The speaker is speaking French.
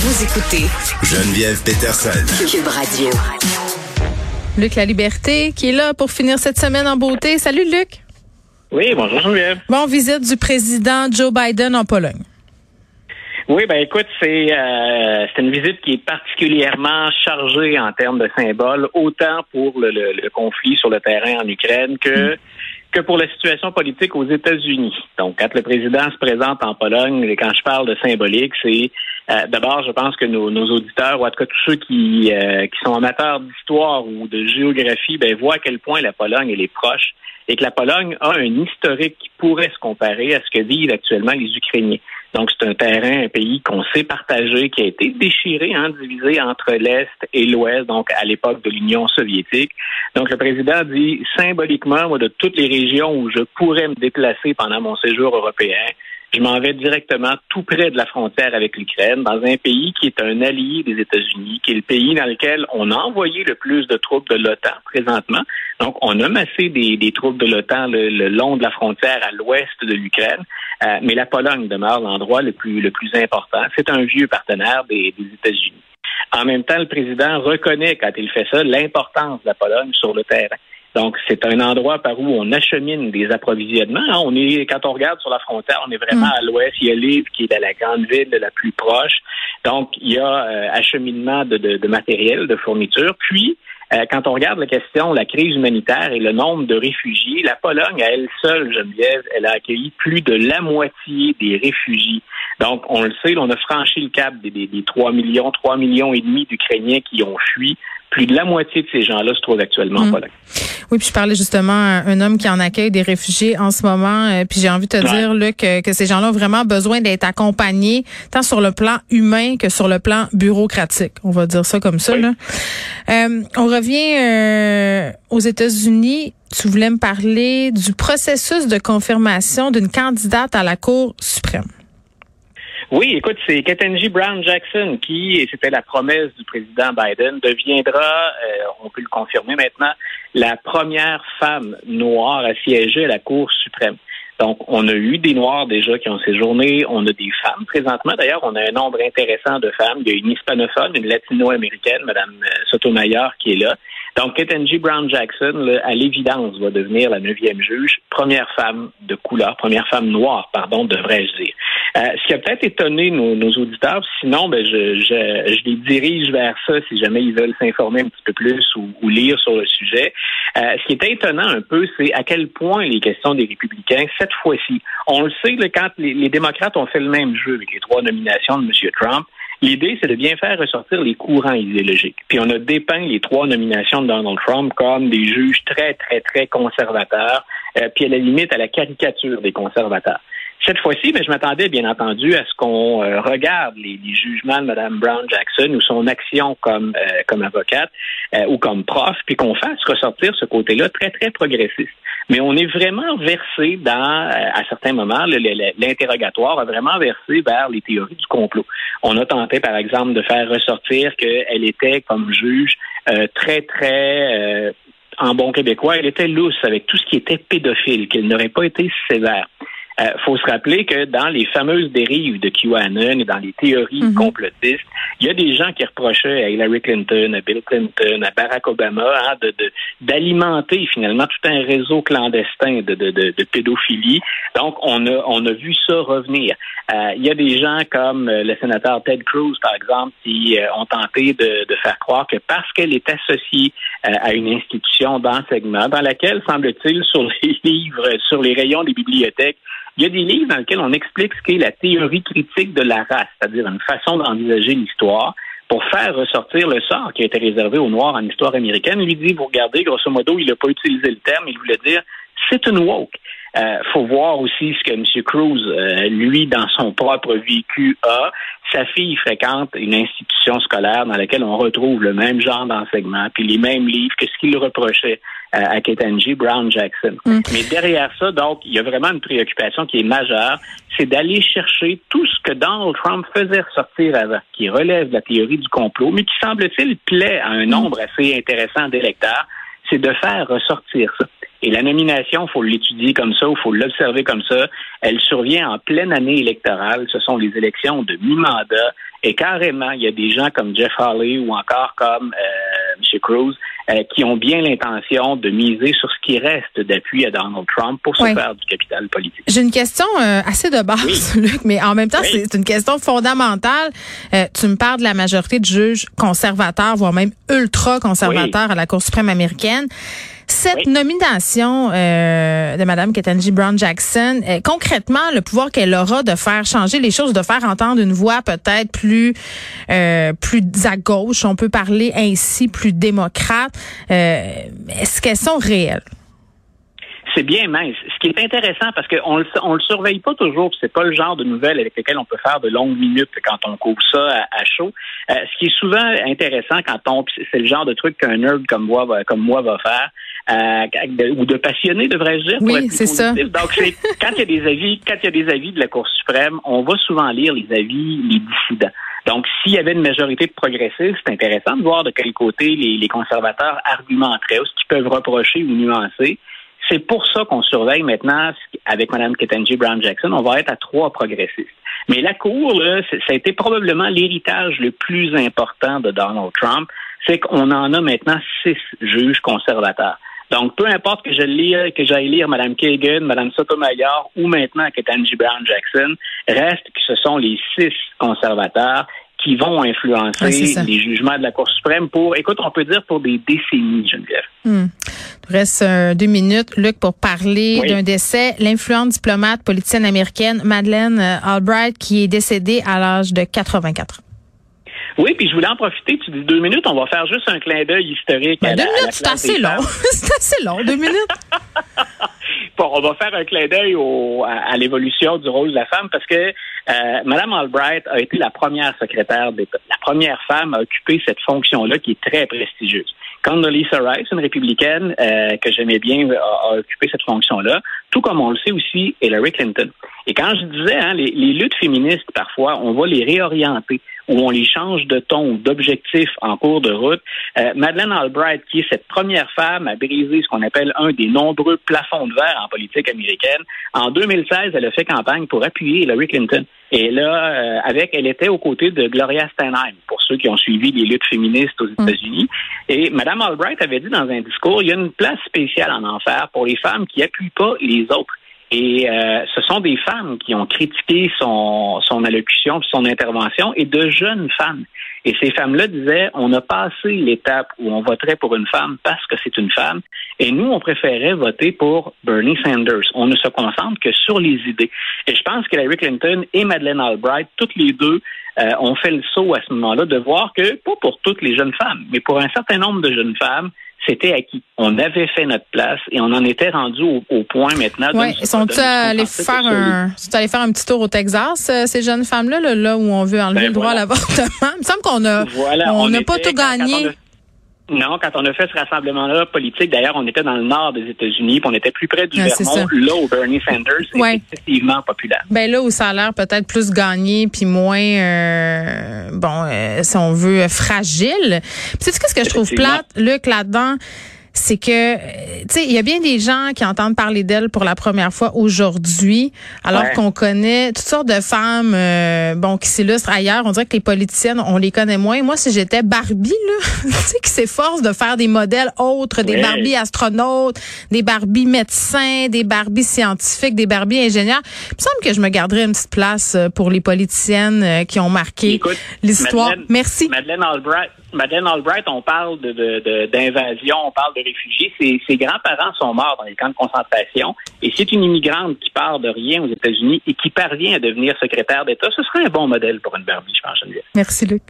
Vous écoutez Geneviève Peterson. Cube Radio. Luc La Liberté, qui est là pour finir cette semaine en beauté. Salut Luc. Oui, bonjour Geneviève. Bon, visite du président Joe Biden en Pologne. Oui, ben écoute, c'est euh, c'est une visite qui est particulièrement chargée en termes de symboles, autant pour le, le, le conflit sur le terrain en Ukraine que que pour la situation politique aux États-Unis. Donc, quand le président se présente en Pologne, et quand je parle de symbolique, c'est euh, d'abord, je pense que nos, nos, auditeurs, ou en tout cas tous ceux qui, euh, qui sont amateurs d'histoire ou de géographie, ben, voient à quel point la Pologne elle est proche et que la Pologne a un historique qui pourrait se comparer à ce que vivent actuellement les Ukrainiens. Donc, c'est un terrain, un pays qu'on sait partager, qui a été déchiré, hein, divisé entre l'Est et l'Ouest, donc à l'époque de l'Union soviétique. Donc, le président dit symboliquement, moi, de toutes les régions où je pourrais me déplacer pendant mon séjour européen, je m'en vais directement tout près de la frontière avec l'Ukraine, dans un pays qui est un allié des États-Unis, qui est le pays dans lequel on a envoyé le plus de troupes de l'OTAN présentement. Donc, on a massé des, troupes de l'OTAN le, long de la frontière à l'ouest de l'Ukraine, euh, mais la Pologne demeure l'endroit le plus, le plus important. C'est un vieux partenaire des, des États-Unis. En même temps, le président reconnaît, quand il fait ça, l'importance de la Pologne sur le terrain. Donc, c'est un endroit par où on achemine des approvisionnements. Hein. On est, quand on regarde sur la frontière, on est vraiment mm. à l'ouest. Il y a Lille qui est à la grande ville la plus proche. Donc, il y a euh, acheminement de, de, de, matériel, de fourniture. Puis, euh, quand on regarde la question, la crise humanitaire et le nombre de réfugiés, la Pologne, à elle seule, Geneviève, elle a accueilli plus de la moitié des réfugiés. Donc, on le sait, on a franchi le cap des, des, des 3 millions, 3 millions et demi d'Ukrainiens qui ont fui plus de la moitié de ces gens-là se trouvent actuellement mmh. en Pologne. Oui, puis je parlais justement à un homme qui en accueille des réfugiés en ce moment. Euh, puis j'ai envie de te ouais. dire, Luc, que, que ces gens-là ont vraiment besoin d'être accompagnés, tant sur le plan humain que sur le plan bureaucratique. On va dire ça comme ça. Oui. Là. Euh, on revient euh, aux États-Unis. Tu voulais me parler du processus de confirmation d'une candidate à la Cour suprême. Oui, écoute, c'est Ketanji Brown Jackson qui, et c'était la promesse du président Biden, deviendra, euh, on peut le confirmer maintenant, la première femme noire à siéger à la Cour suprême. Donc, on a eu des Noirs déjà qui ont séjourné. On a des femmes présentement. D'ailleurs, on a un nombre intéressant de femmes. Il y a une hispanophone, une latino-américaine, Mme Sotomayor, qui est là. Donc, Ketanji Brown Jackson, là, à l'évidence, va devenir la neuvième juge, première femme de couleur, première femme noire, pardon, devrais-je dire. Euh, ce qui a peut-être étonné nos, nos, auditeurs, sinon, ben, je, je, je, les dirige vers ça si jamais ils veulent s'informer un petit peu plus ou, ou lire sur le sujet. Euh, ce qui est étonnant un peu, c'est à quel point les questions des républicains, cette fois-ci, on le sait, là, quand les, les démocrates ont fait le même jeu avec les trois nominations de M. Trump, L'idée, c'est de bien faire ressortir les courants idéologiques. Puis on a dépeint les trois nominations de Donald Trump comme des juges très, très, très conservateurs, euh, puis à la limite à la caricature des conservateurs. Cette fois-ci, mais je m'attendais bien entendu à ce qu'on euh, regarde les, les, jugements de Mme Brown Jackson ou son action comme euh, comme avocate euh, ou comme prof, puis qu'on fasse ressortir ce côté-là très très progressiste. Mais on est vraiment versé dans, euh, à certains moments, l'interrogatoire a vraiment versé vers les théories du complot. On a tenté, par exemple, de faire ressortir qu'elle était comme juge euh, très très en bon québécois, elle était lousse avec tout ce qui était pédophile, qu'elle n'aurait pas été sévère. Il euh, faut se rappeler que dans les fameuses dérives de QAnon et dans les théories mm -hmm. complotistes, il y a des gens qui reprochaient à Hillary Clinton, à Bill Clinton, à Barack Obama hein, de d'alimenter finalement tout un réseau clandestin de, de, de, de, pédophilie. Donc, on a, on a vu ça revenir. Euh, il y a des gens comme euh, le sénateur Ted Cruz, par exemple, qui euh, ont tenté de, de, faire croire que parce qu'elle est associée à une institution d'enseignement dans laquelle, semble-t-il, sur les livres, sur les rayons des bibliothèques, il y a des livres dans lesquels on explique ce qu'est la théorie critique de la race, c'est-à-dire une façon d'envisager l'histoire pour faire ressortir le sort qui a été réservé aux Noirs en histoire américaine. Il lui dit, vous regardez, grosso modo, il n'a pas utilisé le terme, il voulait dire, c'est une woke. Euh, faut voir aussi ce que M. Cruz, euh, lui, dans son propre vécu, a. Sa fille fréquente une institution scolaire dans laquelle on retrouve le même genre d'enseignement, puis les mêmes livres que ce qu'il reprochait euh, à Ketanji Brown Jackson. Mm. Mais derrière ça, donc, il y a vraiment une préoccupation qui est majeure, c'est d'aller chercher tout ce que Donald Trump faisait ressortir avant, qui relève de la théorie du complot, mais qui semble-t-il plaît à un nombre assez intéressant d'électeurs, c'est de faire ressortir ça. Et la nomination, il faut l'étudier comme ça, il faut l'observer comme ça. Elle survient en pleine année électorale. Ce sont les élections de mi-mandat. Et carrément, il y a des gens comme Jeff Hawley ou encore comme euh, M. Cruz euh, qui ont bien l'intention de miser sur ce qui reste d'appui à Donald Trump pour se faire du capital politique. J'ai une question euh, assez de base, Luc, mais en même temps, c'est une question fondamentale. Euh, tu me parles de la majorité de juges conservateurs, voire même ultra conservateurs à la Cour suprême américaine. Cette nomination euh, de Mme Ketanji Brown Jackson, euh, concrètement, le pouvoir qu'elle aura de faire changer les choses, de faire entendre une voix peut-être plus euh, plus à gauche, on peut parler ainsi, plus démocrate, est-ce qu'elles sont réelles? C'est bien mince. Ce qui est intéressant, parce qu'on le, on le surveille pas toujours, c'est pas le genre de nouvelles avec lesquelles on peut faire de longues minutes quand on couvre ça à, chaud. ce qui est souvent intéressant quand on, c'est le genre de truc qu'un nerd comme moi va, comme moi va faire, euh, ou de passionnés, devrais-je dire. Oui, c'est ça. Donc, quand il y a des avis, quand il y a des avis de la Cour suprême, on va souvent lire les avis, les dissidents. Donc, s'il y avait une majorité de progressistes, c'est intéressant de voir de quel côté les, les conservateurs argumenteraient, ou ce qu'ils peuvent reprocher ou nuancer. C'est pour ça qu'on surveille maintenant avec Mme Ketanji Brown Jackson. On va être à trois progressistes. Mais la Cour, là, ça a été probablement l'héritage le plus important de Donald Trump. C'est qu'on en a maintenant six juges conservateurs. Donc, peu importe que je lire, que j'aille lire Mme Kagan, Mme Sotomayor ou maintenant Ketanji Brown Jackson, reste que ce sont les six conservateurs qui vont influencer les jugements de la Cour suprême pour, écoute, on peut dire pour des décennies, Geneviève. Hmm. Il reste euh, deux minutes, Luc, pour parler d'un décès. L'influente diplomate politicienne américaine Madeleine euh, Albright qui est décédée à l'âge de 84 oui, puis je voulais en profiter. Tu dis deux minutes, on va faire juste un clin d'œil historique. Ben, deux minutes, c'est assez long. c'est assez long, deux minutes. bon, on va faire un clin d'œil à, l'évolution du rôle de la femme parce que euh, Mme Albright a été la première secrétaire d'État, la première femme à occuper cette fonction-là qui est très prestigieuse. Condoleezza Rice, une républicaine euh, que j'aimais bien, a, occupé cette fonction-là, tout comme on le sait aussi Hillary Clinton. Et quand je disais, hein, les, les luttes féministes, parfois, on va les réorienter où on les change de ton ou d'objectif en cours de route. Euh, Madeleine Albright, qui est cette première femme à briser ce qu'on appelle un des nombreux plafonds de verre en politique américaine, en 2016, elle a fait campagne pour appuyer Hillary Clinton. Et là, euh, avec, elle était aux côtés de Gloria Steinem, pour ceux qui ont suivi les luttes féministes aux États-Unis. Et Madame Albright avait dit dans un discours, il y a une place spéciale en enfer pour les femmes qui appuient pas les autres. Et euh, ce sont des femmes qui ont critiqué son, son allocution, son intervention, et de jeunes femmes. Et ces femmes-là disaient, on a passé l'étape où on voterait pour une femme parce que c'est une femme, et nous, on préférait voter pour Bernie Sanders. On ne se concentre que sur les idées. Et je pense que Hillary Clinton et Madeleine Albright, toutes les deux, euh, ont fait le saut à ce moment-là de voir que, pas pour toutes les jeunes femmes, mais pour un certain nombre de jeunes femmes, c'était acquis. On avait fait notre place et on en était rendu au, point maintenant. Oui, sont allés faire un, sont allés faire un petit tour au Texas, euh, ces jeunes femmes-là, là, où on veut enlever ben le droit à l'avortement. Il me semble qu'on a, on n'a pas tout gagné. Non, quand on a fait ce rassemblement-là politique, d'ailleurs, on était dans le nord des États-Unis, puis on était plus près du Vermont, là où Bernie Sanders est effectivement populaire. Ben là où ça a l'air peut-être plus gagné, puis moins, euh, bon, euh, si on veut, fragile. Puis ce que je trouve plate, Luc, là-dedans? C'est que, tu sais, il y a bien des gens qui entendent parler d'elle pour la première fois aujourd'hui, alors qu'on connaît toutes sortes de femmes, euh, bon, qui s'illustrent ailleurs. On dirait que les politiciennes, on les connaît moins. Moi, si j'étais Barbie, là, tu sais, qui s'efforce de faire des modèles autres, des Barbie astronautes, des Barbie médecins, des Barbie scientifiques, des Barbie ingénieurs, il me semble que je me garderais une petite place euh, pour les politiciennes euh, qui ont marqué l'histoire. Merci. Madeleine Albright, Madeleine Albright, on parle d'invasion, on parle de réfugiés. Ses, grands-parents sont morts dans les camps de concentration. Et c'est une immigrante qui part de rien aux États-Unis et qui parvient à devenir secrétaire d'État, ce serait un bon modèle pour une Barbie, je pense, Geneviève. Merci, Luc.